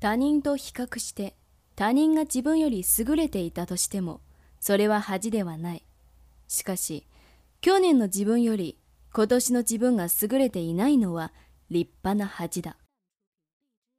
他人と比較して他人が自分より優れていたとしてもそれは恥ではない。しかし去年の自分より今年の自分が優れていないのは立派な恥だ。